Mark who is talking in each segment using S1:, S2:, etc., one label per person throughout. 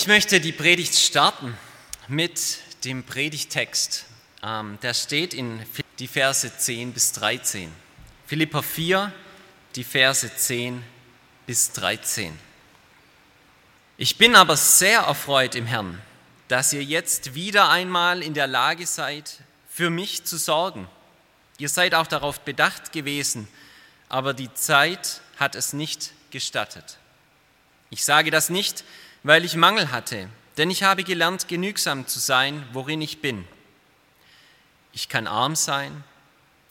S1: Ich möchte die Predigt starten mit dem Predigtext. Ähm, der steht in die Verse 10 bis 13. Philippa 4, die Verse 10 bis 13. Ich bin aber sehr erfreut im Herrn, dass ihr jetzt wieder einmal in der Lage seid, für mich zu sorgen. Ihr seid auch darauf bedacht gewesen, aber die Zeit hat es nicht gestattet. Ich sage das nicht, weil ich Mangel hatte, denn ich habe gelernt, genügsam zu sein, worin ich bin. Ich kann arm sein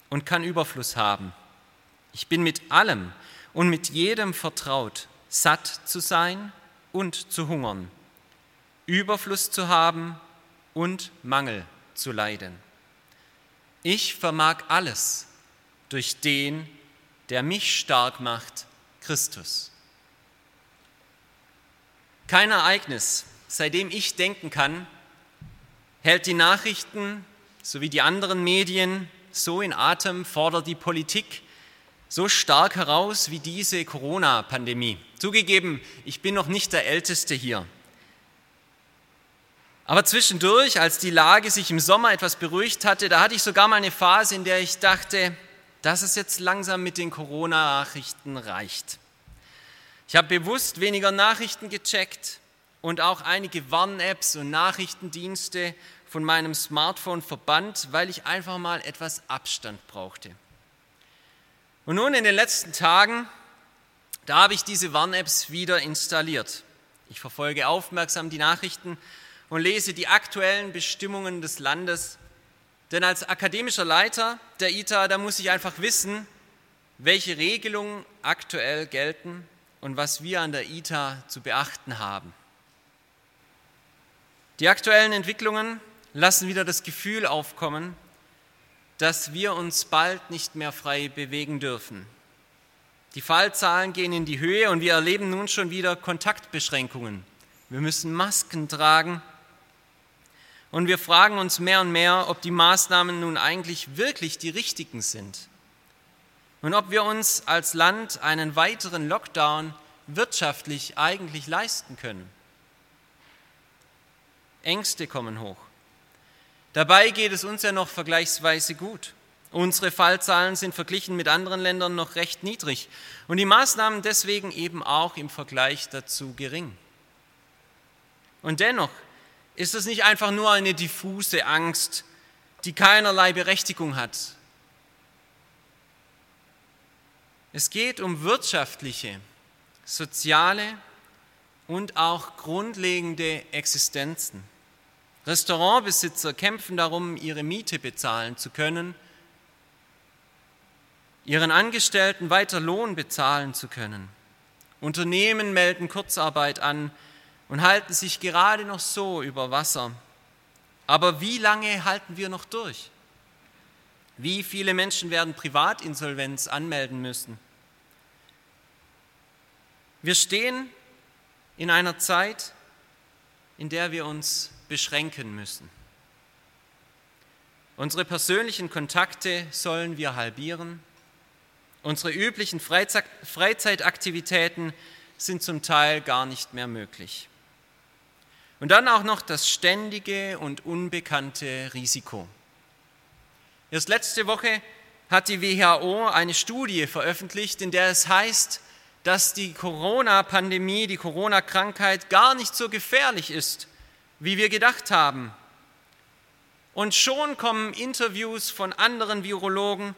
S1: und kann Überfluss haben. Ich bin mit allem und mit jedem vertraut, satt zu sein und zu hungern, Überfluss zu haben und Mangel zu leiden. Ich vermag alles durch den, der mich stark macht, Christus. Kein Ereignis, seitdem ich denken kann, hält die Nachrichten sowie die anderen Medien so in Atem, fordert die Politik so stark heraus wie diese Corona-Pandemie. Zugegeben, ich bin noch nicht der Älteste hier. Aber zwischendurch, als die Lage sich im Sommer etwas beruhigt hatte, da hatte ich sogar mal eine Phase, in der ich dachte, dass es jetzt langsam mit den Corona-Nachrichten reicht. Ich habe bewusst weniger Nachrichten gecheckt und auch einige Warn-Apps und Nachrichtendienste von meinem Smartphone verbannt, weil ich einfach mal etwas Abstand brauchte. Und nun in den letzten Tagen, da habe ich diese Warn-Apps wieder installiert. Ich verfolge aufmerksam die Nachrichten und lese die aktuellen Bestimmungen des Landes, denn als akademischer Leiter der ITA, da muss ich einfach wissen, welche Regelungen aktuell gelten und was wir an der ITA zu beachten haben. Die aktuellen Entwicklungen lassen wieder das Gefühl aufkommen, dass wir uns bald nicht mehr frei bewegen dürfen. Die Fallzahlen gehen in die Höhe und wir erleben nun schon wieder Kontaktbeschränkungen. Wir müssen Masken tragen und wir fragen uns mehr und mehr, ob die Maßnahmen nun eigentlich wirklich die richtigen sind und ob wir uns als Land einen weiteren Lockdown wirtschaftlich eigentlich leisten können. Ängste kommen hoch. Dabei geht es uns ja noch vergleichsweise gut. Unsere Fallzahlen sind verglichen mit anderen Ländern noch recht niedrig und die Maßnahmen deswegen eben auch im Vergleich dazu gering. Und dennoch ist es nicht einfach nur eine diffuse Angst, die keinerlei Berechtigung hat, Es geht um wirtschaftliche, soziale und auch grundlegende Existenzen. Restaurantbesitzer kämpfen darum, ihre Miete bezahlen zu können, ihren Angestellten weiter Lohn bezahlen zu können. Unternehmen melden Kurzarbeit an und halten sich gerade noch so über Wasser. Aber wie lange halten wir noch durch? Wie viele Menschen werden Privatinsolvenz anmelden müssen? Wir stehen in einer Zeit, in der wir uns beschränken müssen. Unsere persönlichen Kontakte sollen wir halbieren. Unsere üblichen Freizeitaktivitäten sind zum Teil gar nicht mehr möglich. Und dann auch noch das ständige und unbekannte Risiko. Erst letzte Woche hat die WHO eine Studie veröffentlicht, in der es heißt, dass die Corona-Pandemie, die Corona-Krankheit gar nicht so gefährlich ist, wie wir gedacht haben. Und schon kommen Interviews von anderen Virologen,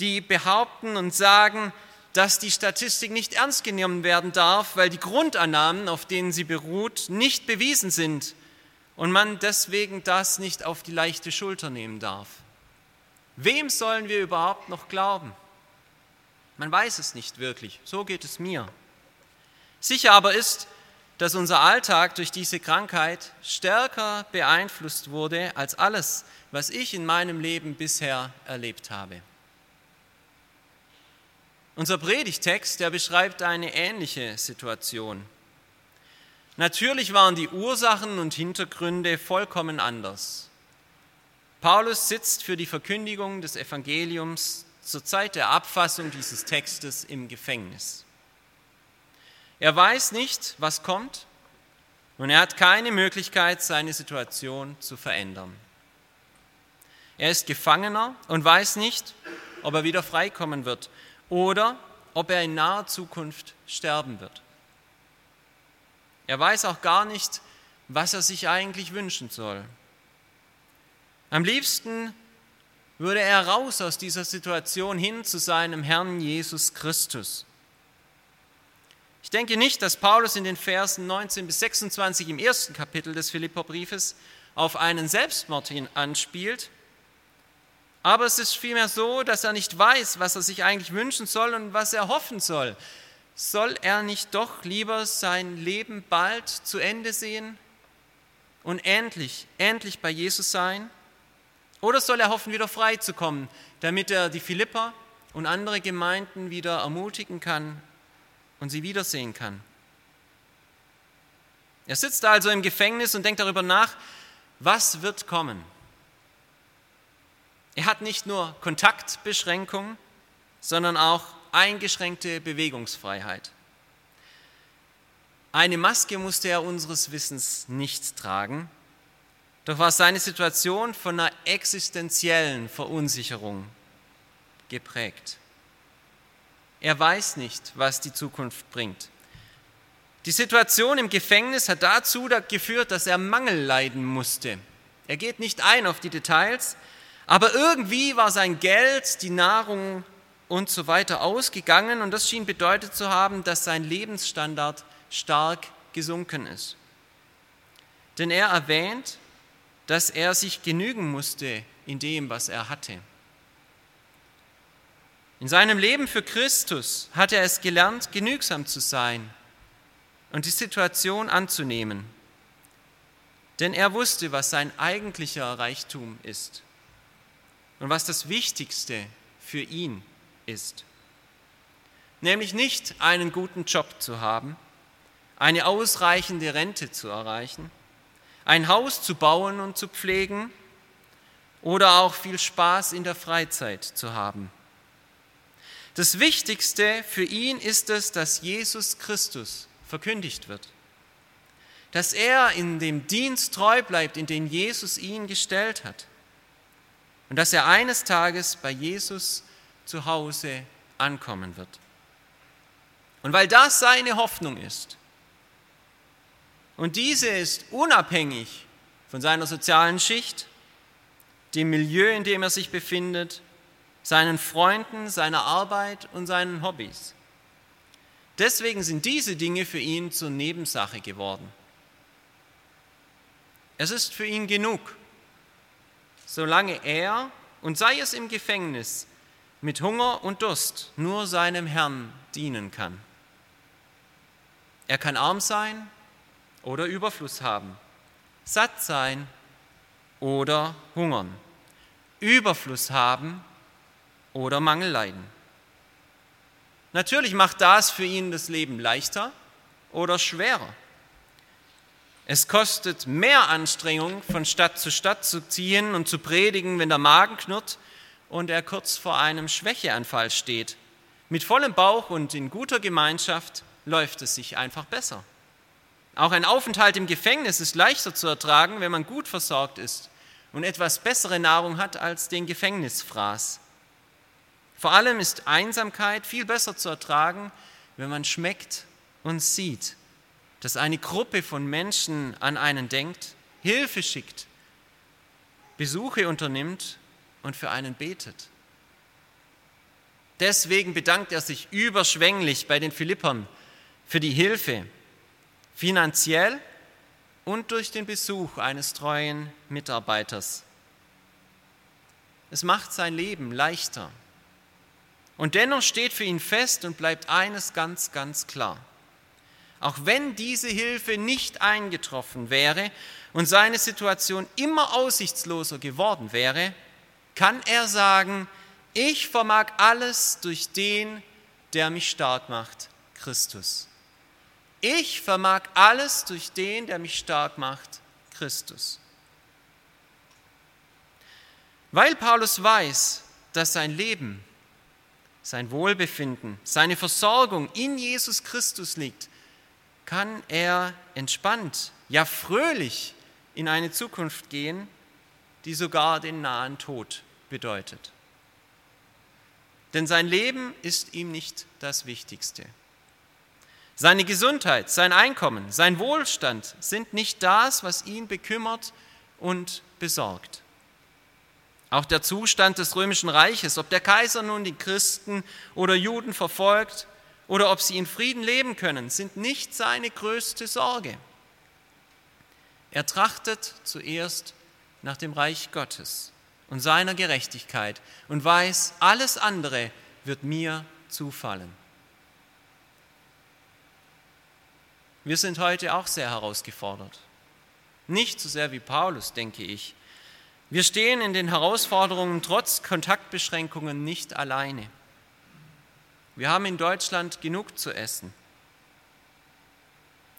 S1: die behaupten und sagen, dass die Statistik nicht ernst genommen werden darf, weil die Grundannahmen, auf denen sie beruht, nicht bewiesen sind und man deswegen das nicht auf die leichte Schulter nehmen darf. Wem sollen wir überhaupt noch glauben? Man weiß es nicht wirklich, so geht es mir. Sicher aber ist, dass unser Alltag durch diese Krankheit stärker beeinflusst wurde als alles, was ich in meinem Leben bisher erlebt habe. Unser Predigtext, der beschreibt eine ähnliche Situation. Natürlich waren die Ursachen und Hintergründe vollkommen anders. Paulus sitzt für die Verkündigung des Evangeliums zur Zeit der Abfassung dieses Textes im Gefängnis. Er weiß nicht, was kommt und er hat keine Möglichkeit, seine Situation zu verändern. Er ist Gefangener und weiß nicht, ob er wieder freikommen wird oder ob er in naher Zukunft sterben wird. Er weiß auch gar nicht, was er sich eigentlich wünschen soll. Am liebsten würde er raus aus dieser Situation hin zu seinem Herrn Jesus Christus. Ich denke nicht, dass Paulus in den Versen 19 bis 26 im ersten Kapitel des Philipperbriefes auf einen Selbstmord hin anspielt, aber es ist vielmehr so, dass er nicht weiß, was er sich eigentlich wünschen soll und was er hoffen soll. Soll er nicht doch lieber sein Leben bald zu Ende sehen und endlich, endlich bei Jesus sein? Oder soll er hoffen, wieder frei zu kommen, damit er die Philipper und andere Gemeinden wieder ermutigen kann und sie wiedersehen kann? Er sitzt also im Gefängnis und denkt darüber nach, was wird kommen? Er hat nicht nur Kontaktbeschränkungen, sondern auch eingeschränkte Bewegungsfreiheit. Eine Maske musste er unseres Wissens nicht tragen, doch war seine Situation von einer existenziellen Verunsicherung geprägt. Er weiß nicht, was die Zukunft bringt. Die Situation im Gefängnis hat dazu geführt, dass er Mangel leiden musste. Er geht nicht ein auf die Details, aber irgendwie war sein Geld, die Nahrung und so weiter ausgegangen und das schien bedeutet zu haben, dass sein Lebensstandard stark gesunken ist. Denn er erwähnt, dass er sich genügen musste in dem, was er hatte. In seinem Leben für Christus hat er es gelernt, genügsam zu sein und die Situation anzunehmen. Denn er wusste, was sein eigentlicher Reichtum ist und was das Wichtigste für ihn ist. Nämlich nicht einen guten Job zu haben, eine ausreichende Rente zu erreichen, ein Haus zu bauen und zu pflegen oder auch viel Spaß in der Freizeit zu haben. Das Wichtigste für ihn ist es, dass Jesus Christus verkündigt wird, dass er in dem Dienst treu bleibt, in den Jesus ihn gestellt hat und dass er eines Tages bei Jesus zu Hause ankommen wird. Und weil das seine Hoffnung ist, und diese ist unabhängig von seiner sozialen Schicht, dem Milieu, in dem er sich befindet, seinen Freunden, seiner Arbeit und seinen Hobbys. Deswegen sind diese Dinge für ihn zur Nebensache geworden. Es ist für ihn genug, solange er, und sei es im Gefängnis, mit Hunger und Durst nur seinem Herrn dienen kann. Er kann arm sein oder Überfluss haben, satt sein oder hungern, Überfluss haben oder Mangel leiden. Natürlich macht das für ihn das Leben leichter oder schwerer. Es kostet mehr Anstrengung, von Stadt zu Stadt zu ziehen und zu predigen, wenn der Magen knurrt und er kurz vor einem Schwächeanfall steht. Mit vollem Bauch und in guter Gemeinschaft läuft es sich einfach besser. Auch ein Aufenthalt im Gefängnis ist leichter zu ertragen, wenn man gut versorgt ist und etwas bessere Nahrung hat als den Gefängnisfraß. Vor allem ist Einsamkeit viel besser zu ertragen, wenn man schmeckt und sieht, dass eine Gruppe von Menschen an einen denkt, Hilfe schickt, Besuche unternimmt und für einen betet. Deswegen bedankt er sich überschwänglich bei den Philippern für die Hilfe, finanziell und durch den Besuch eines treuen Mitarbeiters. Es macht sein Leben leichter. Und dennoch steht für ihn fest und bleibt eines ganz, ganz klar. auch wenn diese Hilfe nicht eingetroffen wäre und seine Situation immer aussichtsloser geworden wäre, kann er sagen, ich vermag alles durch den, der mich stark macht, Christus. Ich vermag alles durch den, der mich stark macht, Christus. Weil Paulus weiß, dass sein Leben, sein Wohlbefinden, seine Versorgung in Jesus Christus liegt, kann er entspannt, ja fröhlich in eine Zukunft gehen, die sogar den nahen Tod bedeutet. Denn sein Leben ist ihm nicht das Wichtigste. Seine Gesundheit, sein Einkommen, sein Wohlstand sind nicht das, was ihn bekümmert und besorgt. Auch der Zustand des römischen Reiches, ob der Kaiser nun die Christen oder Juden verfolgt oder ob sie in Frieden leben können, sind nicht seine größte Sorge. Er trachtet zuerst nach dem Reich Gottes und seiner Gerechtigkeit und weiß, alles andere wird mir zufallen. Wir sind heute auch sehr herausgefordert. Nicht so sehr wie Paulus, denke ich. Wir stehen in den Herausforderungen trotz Kontaktbeschränkungen nicht alleine. Wir haben in Deutschland genug zu essen.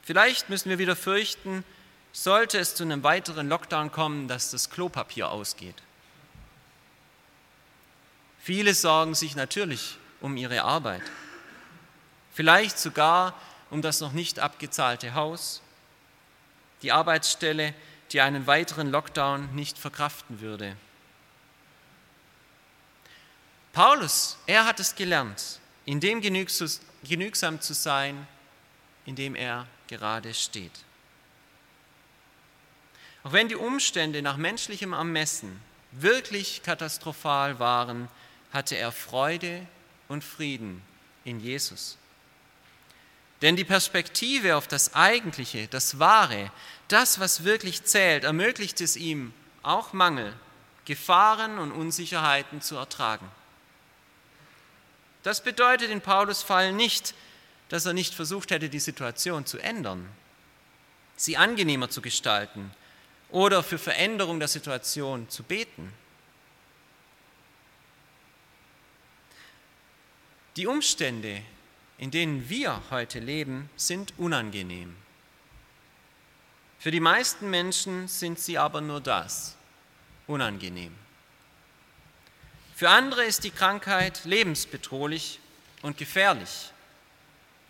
S1: Vielleicht müssen wir wieder fürchten, sollte es zu einem weiteren Lockdown kommen, dass das Klopapier ausgeht. Viele sorgen sich natürlich um ihre Arbeit, vielleicht sogar um das noch nicht abgezahlte Haus, die Arbeitsstelle, die einen weiteren Lockdown nicht verkraften würde. Paulus, er hat es gelernt, in dem genügsam zu sein, in dem er gerade steht. Auch wenn die Umstände nach menschlichem Ermessen wirklich katastrophal waren, hatte er Freude und Frieden in Jesus. Denn die Perspektive auf das Eigentliche, das Wahre, das, was wirklich zählt, ermöglicht es ihm, auch Mangel, Gefahren und Unsicherheiten zu ertragen. Das bedeutet in Paulus Fall nicht, dass er nicht versucht hätte, die Situation zu ändern, sie angenehmer zu gestalten oder für Veränderung der Situation zu beten. Die Umstände, in denen wir heute leben, sind unangenehm. Für die meisten Menschen sind sie aber nur das, unangenehm. Für andere ist die Krankheit lebensbedrohlich und gefährlich.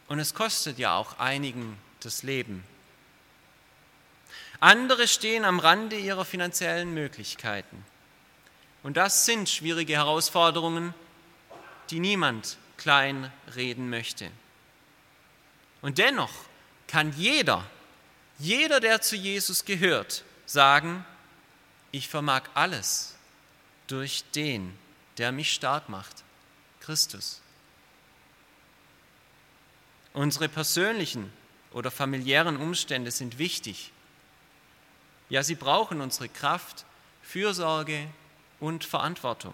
S1: Und es kostet ja auch einigen das Leben. Andere stehen am Rande ihrer finanziellen Möglichkeiten. Und das sind schwierige Herausforderungen, die niemand klein reden möchte. Und dennoch kann jeder, jeder, der zu Jesus gehört, sagen, ich vermag alles durch den, der mich stark macht, Christus. Unsere persönlichen oder familiären Umstände sind wichtig. Ja, sie brauchen unsere Kraft, Fürsorge und Verantwortung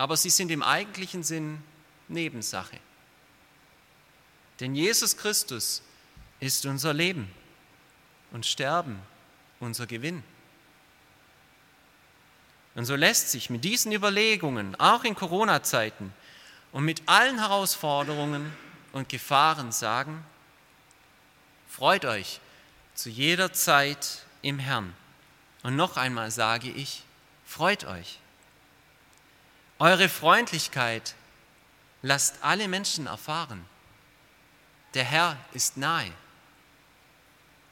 S1: aber sie sind im eigentlichen Sinn Nebensache. Denn Jesus Christus ist unser Leben und Sterben unser Gewinn. Und so lässt sich mit diesen Überlegungen, auch in Corona-Zeiten und mit allen Herausforderungen und Gefahren sagen, freut euch zu jeder Zeit im Herrn. Und noch einmal sage ich, freut euch. Eure Freundlichkeit lasst alle Menschen erfahren. Der Herr ist nahe.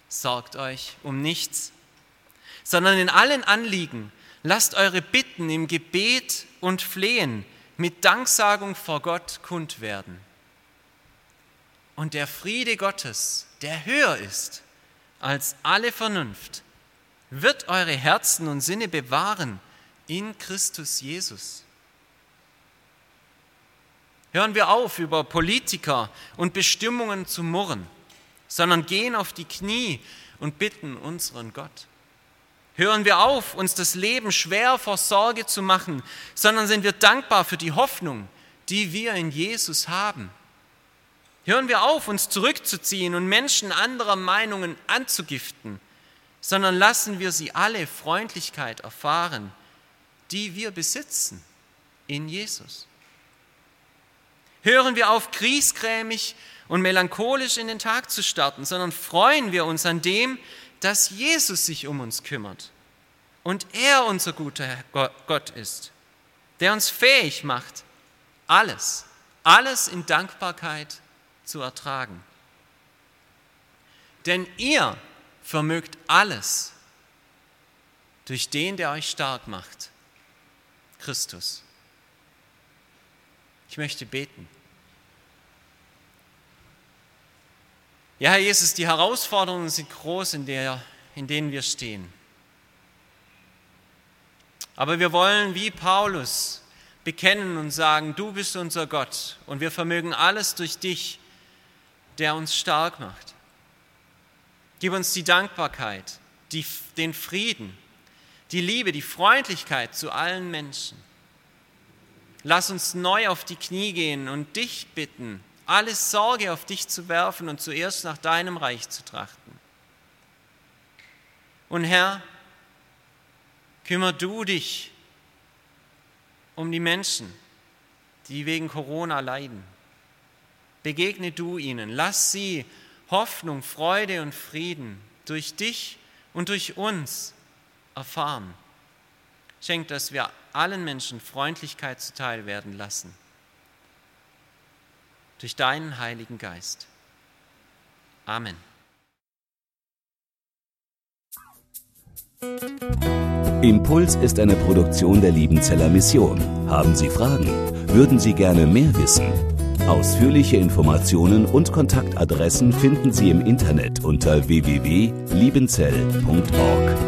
S1: Sorgt euch um nichts, sondern in allen Anliegen lasst eure Bitten im Gebet und Flehen mit Danksagung vor Gott kund werden. Und der Friede Gottes, der höher ist als alle Vernunft, wird eure Herzen und Sinne bewahren in Christus Jesus. Hören wir auf, über Politiker und Bestimmungen zu murren, sondern gehen auf die Knie und bitten unseren Gott. Hören wir auf, uns das Leben schwer vor Sorge zu machen, sondern sind wir dankbar für die Hoffnung, die wir in Jesus haben. Hören wir auf, uns zurückzuziehen und Menschen anderer Meinungen anzugiften, sondern lassen wir sie alle Freundlichkeit erfahren, die wir besitzen in Jesus. Hören wir auf, griesgrämig und melancholisch in den Tag zu starten, sondern freuen wir uns an dem, dass Jesus sich um uns kümmert und er unser guter Gott ist, der uns fähig macht, alles, alles in Dankbarkeit zu ertragen. Denn ihr vermögt alles durch den, der euch stark macht, Christus. Ich möchte beten. Ja, Herr Jesus, die Herausforderungen sind groß, in, der, in denen wir stehen. Aber wir wollen wie Paulus bekennen und sagen, du bist unser Gott und wir vermögen alles durch dich, der uns stark macht. Gib uns die Dankbarkeit, die, den Frieden, die Liebe, die Freundlichkeit zu allen Menschen. Lass uns neu auf die Knie gehen und dich bitten, alle Sorge auf dich zu werfen und zuerst nach deinem Reich zu trachten. Und Herr, kümmer du dich um die Menschen, die wegen Corona leiden. Begegne du ihnen, lass sie Hoffnung, Freude und Frieden durch dich und durch uns erfahren. Schenk, dass wir allen Menschen Freundlichkeit zuteil werden lassen. Durch deinen Heiligen Geist. Amen.
S2: Impuls ist eine Produktion der Liebenzeller Mission. Haben Sie Fragen? Würden Sie gerne mehr wissen? Ausführliche Informationen und Kontaktadressen finden Sie im Internet unter www.liebenzell.org.